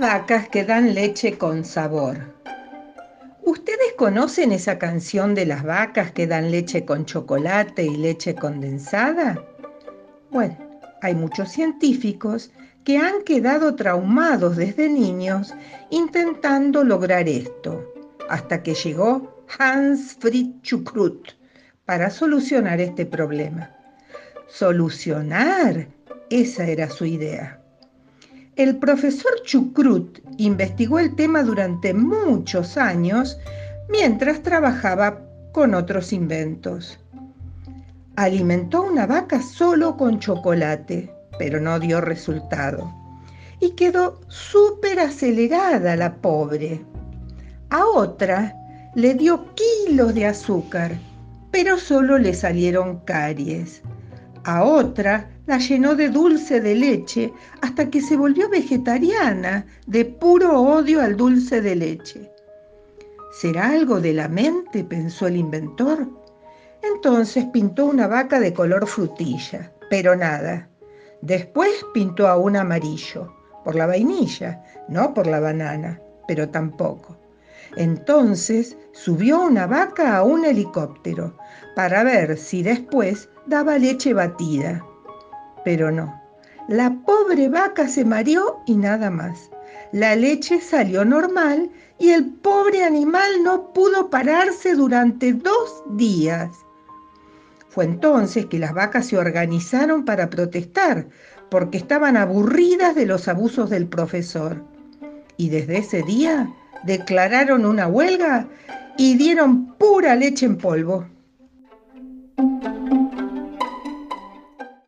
vacas que dan leche con sabor. ¿Ustedes conocen esa canción de las vacas que dan leche con chocolate y leche condensada? Bueno, hay muchos científicos que han quedado traumados desde niños intentando lograr esto, hasta que llegó Hans Fritz Chukrut para solucionar este problema. Solucionar, esa era su idea. El profesor Chukrut investigó el tema durante muchos años mientras trabajaba con otros inventos. Alimentó una vaca solo con chocolate, pero no dio resultado. Y quedó súper acelerada la pobre. A otra le dio kilos de azúcar, pero solo le salieron caries. A otra la llenó de dulce de leche hasta que se volvió vegetariana de puro odio al dulce de leche. ¿Será algo de la mente? pensó el inventor. Entonces pintó una vaca de color frutilla, pero nada. Después pintó a un amarillo, por la vainilla, no por la banana, pero tampoco. Entonces subió una vaca a un helicóptero para ver si después daba leche batida pero no. La pobre vaca se mareó y nada más. La leche salió normal y el pobre animal no pudo pararse durante dos días. Fue entonces que las vacas se organizaron para protestar, porque estaban aburridas de los abusos del profesor. Y desde ese día declararon una huelga y dieron pura leche en polvo.